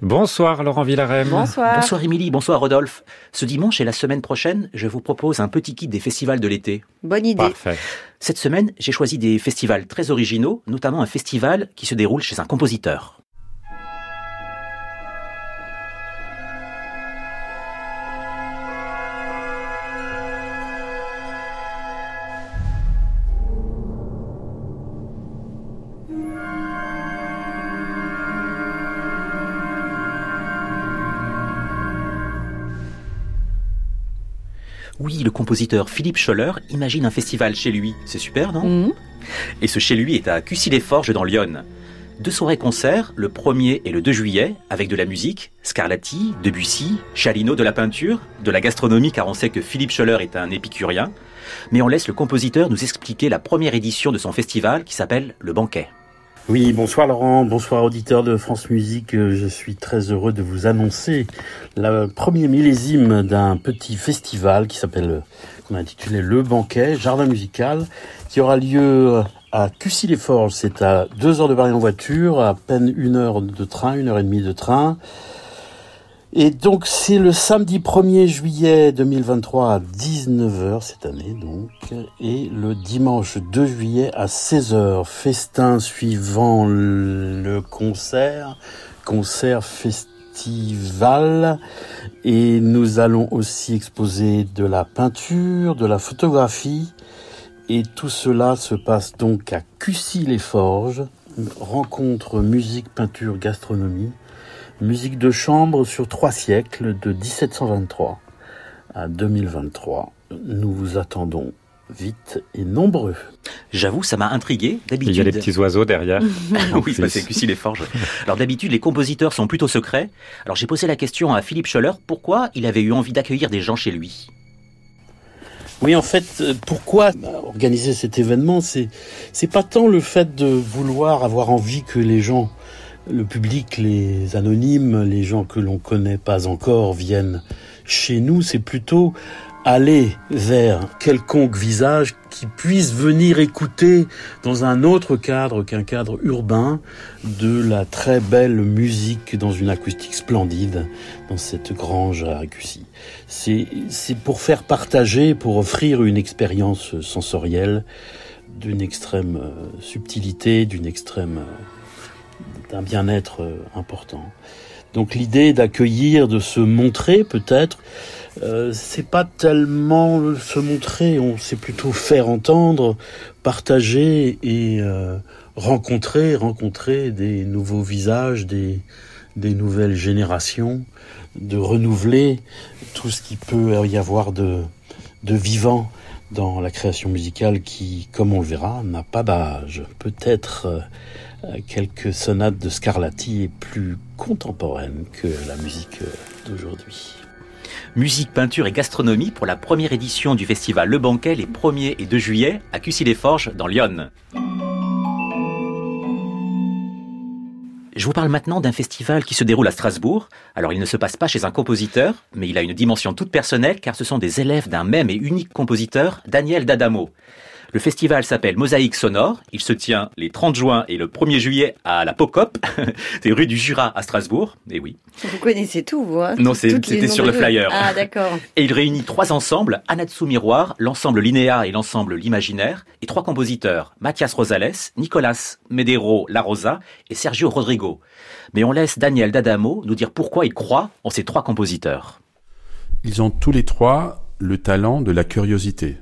Bonsoir Laurent Villarem. Bonsoir. Bonsoir Émilie, bonsoir Rodolphe. Ce dimanche et la semaine prochaine, je vous propose un petit kit des festivals de l'été. Bonne idée. Parfait. Cette semaine, j'ai choisi des festivals très originaux, notamment un festival qui se déroule chez un compositeur. Oui, le compositeur Philippe Scholler imagine un festival chez lui. C'est super, non Mhm. Et ce chez lui est à Cussy-les-Forges dans l'Yonne. Deux soirées concerts, le 1er et le 2 juillet, avec de la musique, Scarlatti, Debussy, Chalino de la peinture, de la gastronomie car on sait que Philippe Scholler est un épicurien. Mais on laisse le compositeur nous expliquer la première édition de son festival qui s'appelle Le Banquet. Oui, bonsoir Laurent, bonsoir auditeurs de France Musique. Je suis très heureux de vous annoncer le premier millésime d'un petit festival qui s'appelle, qu'on a intitulé Le Banquet, Jardin Musical, qui aura lieu à Cussy-les-Forges. C'est à deux heures de Paris en voiture, à peine une heure de train, une heure et demie de train. Et donc c'est le samedi 1er juillet 2023 à 19h cette année donc et le dimanche 2 juillet à 16h festin suivant le concert concert festival. Et nous allons aussi exposer de la peinture, de la photographie. Et tout cela se passe donc à Cussy-les-Forges rencontre musique, peinture, gastronomie Musique de chambre sur trois siècles, de 1723 à 2023. Nous vous attendons vite et nombreux. J'avoue, ça m'a intrigué. Il y a D'habitude, les petits oiseaux derrière. oui, bah, c'est Cussy les Forges. Alors d'habitude, les compositeurs sont plutôt secrets. Alors j'ai posé la question à Philippe Scholler, pourquoi il avait eu envie d'accueillir des gens chez lui? Oui, en fait, euh, pourquoi organiser cet événement? C'est c'est pas tant le fait de vouloir avoir envie que les gens, le public, les anonymes, les gens que l'on connaît pas encore viennent chez nous. C'est plutôt aller vers quelconque visage qui puisse venir écouter dans un autre cadre qu'un cadre urbain de la très belle musique dans une acoustique splendide dans cette grange à Cussy. C'est c'est pour faire partager, pour offrir une expérience sensorielle d'une extrême euh, subtilité, d'une extrême euh, d'un bien-être euh, important. Donc l'idée d'accueillir, de se montrer peut-être, euh, c'est pas tellement se montrer, on sait plutôt faire entendre, partager et euh, rencontrer, rencontrer des nouveaux visages, des, des nouvelles générations, de renouveler tout ce qui peut y avoir de, de vivant dans la création musicale qui, comme on le verra, n'a pas d'âge. Peut-être euh, quelques sonates de Scarlatti est plus contemporaine que la musique euh, d'aujourd'hui. Musique, peinture et gastronomie pour la première édition du festival Le Banquet les 1er et 2 juillet à Cussy-les-Forges dans l'Yonne. Je vous parle maintenant d'un festival qui se déroule à Strasbourg. Alors il ne se passe pas chez un compositeur, mais il a une dimension toute personnelle car ce sont des élèves d'un même et unique compositeur, Daniel D'Adamo. Le festival s'appelle Mosaïque Sonore. Il se tient les 30 juin et le 1er juillet à la Pocop, c'est rue du Jura à Strasbourg. Et oui. Vous connaissez tout, vous hein Non, c'était sur le flyer. Ah, d'accord. Et il réunit trois ensembles, Anatsu Miroir, l'ensemble Linéa et l'ensemble L'Imaginaire, et trois compositeurs, Mathias Rosales, Nicolas Medero La Rosa et Sergio Rodrigo. Mais on laisse Daniel D'Adamo nous dire pourquoi il croit en ces trois compositeurs. Ils ont tous les trois le talent de la curiosité,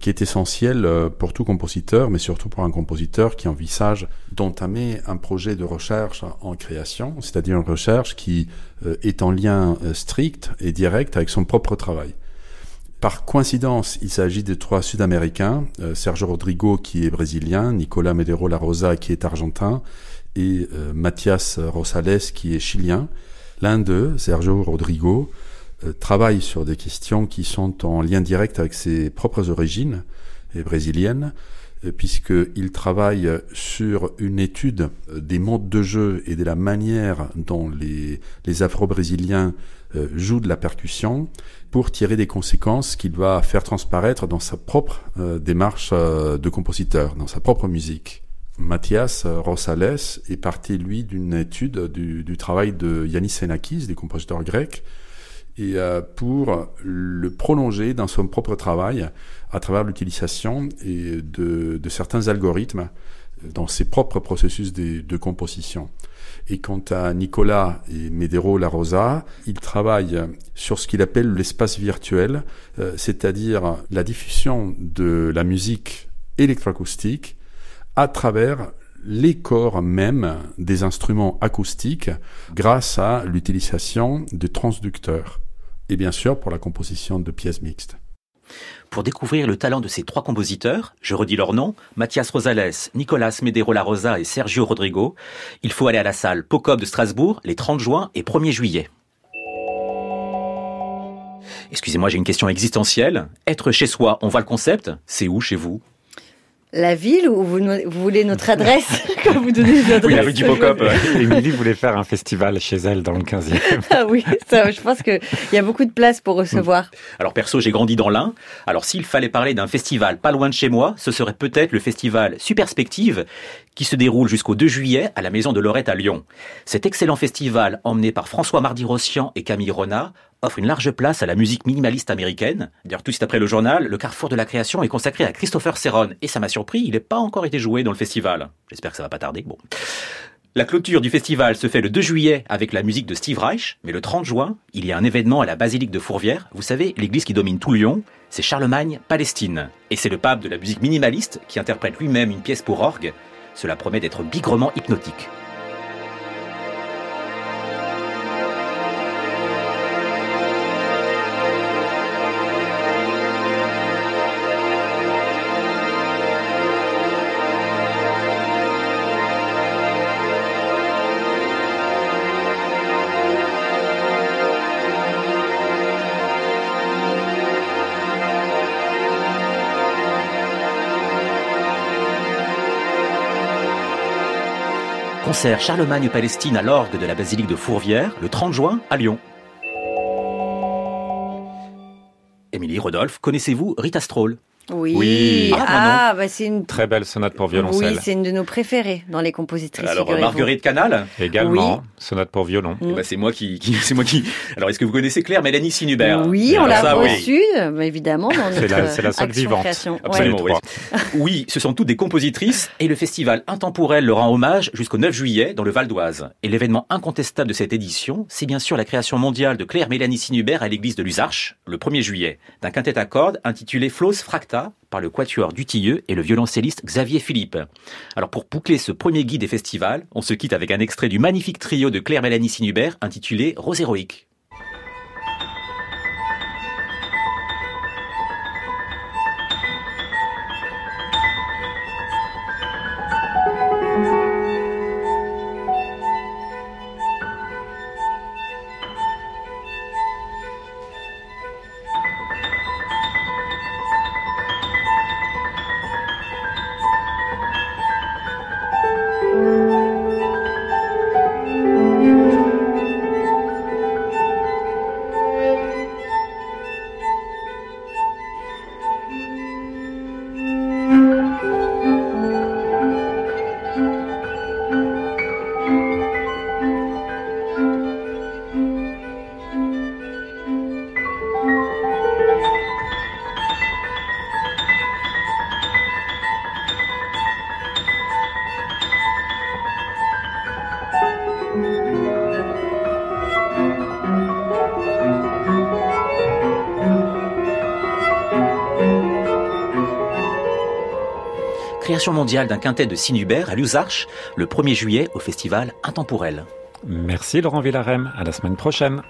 qui est essentiel euh, pour tout compositeur, mais surtout pour un compositeur qui envisage d'entamer un projet de recherche en création, c'est-à-dire une recherche qui euh, est en lien euh, strict et direct avec son propre travail. Par coïncidence, il s'agit de trois Sud-Américains, Sergio Rodrigo qui est brésilien, Nicolas Medero La Rosa qui est argentin, et Mathias Rosales qui est chilien. L'un d'eux, Sergio Rodrigo, travaille sur des questions qui sont en lien direct avec ses propres origines euh, brésiliennes, euh, puisqu'il travaille sur une étude euh, des modes de jeu et de la manière dont les, Afro-Brésiliens euh, jouent de la percussion pour tirer des conséquences qu'il va faire transparaître dans sa propre euh, démarche euh, de compositeur, dans sa propre musique. Mathias Rosales est parti, lui, d'une étude du, du, travail de Yannis Xenakis, des compositeurs grecs, et euh, pour le prolonger dans son propre travail à travers l'utilisation de, de, certains algorithmes dans ses propres processus de, de composition. Et quant à Nicolas et Medero La Rosa, il travaille sur ce qu'il appelle l'espace virtuel, euh, c'est-à-dire la diffusion de la musique électroacoustique à travers les corps même des instruments acoustiques grâce à l'utilisation de transducteurs et bien sûr pour la composition de pièces mixtes. Pour découvrir le talent de ces trois compositeurs, je redis leurs noms, Mathias Rosales, Nicolas Medero La Rosa et Sergio Rodrigo, il faut aller à la salle Pocop de Strasbourg les 30 juin et 1er juillet. Excusez-moi, j'ai une question existentielle. Être chez soi, on voit le concept? C'est où chez vous? La ville ou vous, voulez notre adresse quand vous donnez l'adresse Oui, la rue du Bocop. Émilie voulait faire un festival chez elle dans le 15e. ah oui, ça, je pense qu'il y a beaucoup de place pour recevoir. Alors perso, j'ai grandi dans l'Ain. Alors s'il fallait parler d'un festival pas loin de chez moi, ce serait peut-être le festival Superspective qui se déroule jusqu'au 2 juillet à la Maison de Lorette à Lyon. Cet excellent festival, emmené par François Mardi-Rossian et Camille Renat, offre une large place à la musique minimaliste américaine. D'ailleurs, tout de suite après le journal, le carrefour de la création est consacré à Christopher Serron. Et ça m'a surpris, il n'est pas encore été joué dans le festival. J'espère que ça va pas tarder. Bon. La clôture du festival se fait le 2 juillet avec la musique de Steve Reich, mais le 30 juin, il y a un événement à la basilique de Fourvière. Vous savez, l'église qui domine tout Lyon, c'est Charlemagne, Palestine. Et c'est le pape de la musique minimaliste qui interprète lui-même une pièce pour orgue. Cela promet d'être bigrement hypnotique. Concert Charlemagne-Palestine à l'orgue de la basilique de Fourvière le 30 juin à Lyon. Émilie Rodolphe, connaissez-vous Rita Stroll oui, ah, ah bah c'est une très belle sonate pour violoncelle. Oui, c'est une de nos préférées dans les compositrices. Alors Marguerite Canal également, sonate pour violon. Eh ben, c'est moi qui, c'est moi qui. Alors est-ce que vous connaissez Claire Mélanie Sinubert? Oui, on l'a reçue évidemment dans notre C'est la, seule vivante. Absolument. Oui. oui, ce sont toutes des compositrices et le festival Intemporel leur rend hommage jusqu'au 9 juillet dans le Val d'Oise. Et l'événement incontestable de cette édition, c'est bien sûr la création mondiale de Claire Mélanie Sinubert à l'église de Lusarches le 1er juillet d'un quintet à cordes intitulé Flos Par le quatuor Dutilleux et le violoncelliste Xavier Philippe. Alors pour boucler ce premier guide des festivals, on se quitte avec un extrait du magnifique trio de Claire Mélanie Sinubert intitulé Rose héroïque. Création mondiale d'un quintet de Sinubert à Lusarches le 1er juillet au festival Intemporel. Merci Laurent Villarem, à la semaine prochaine.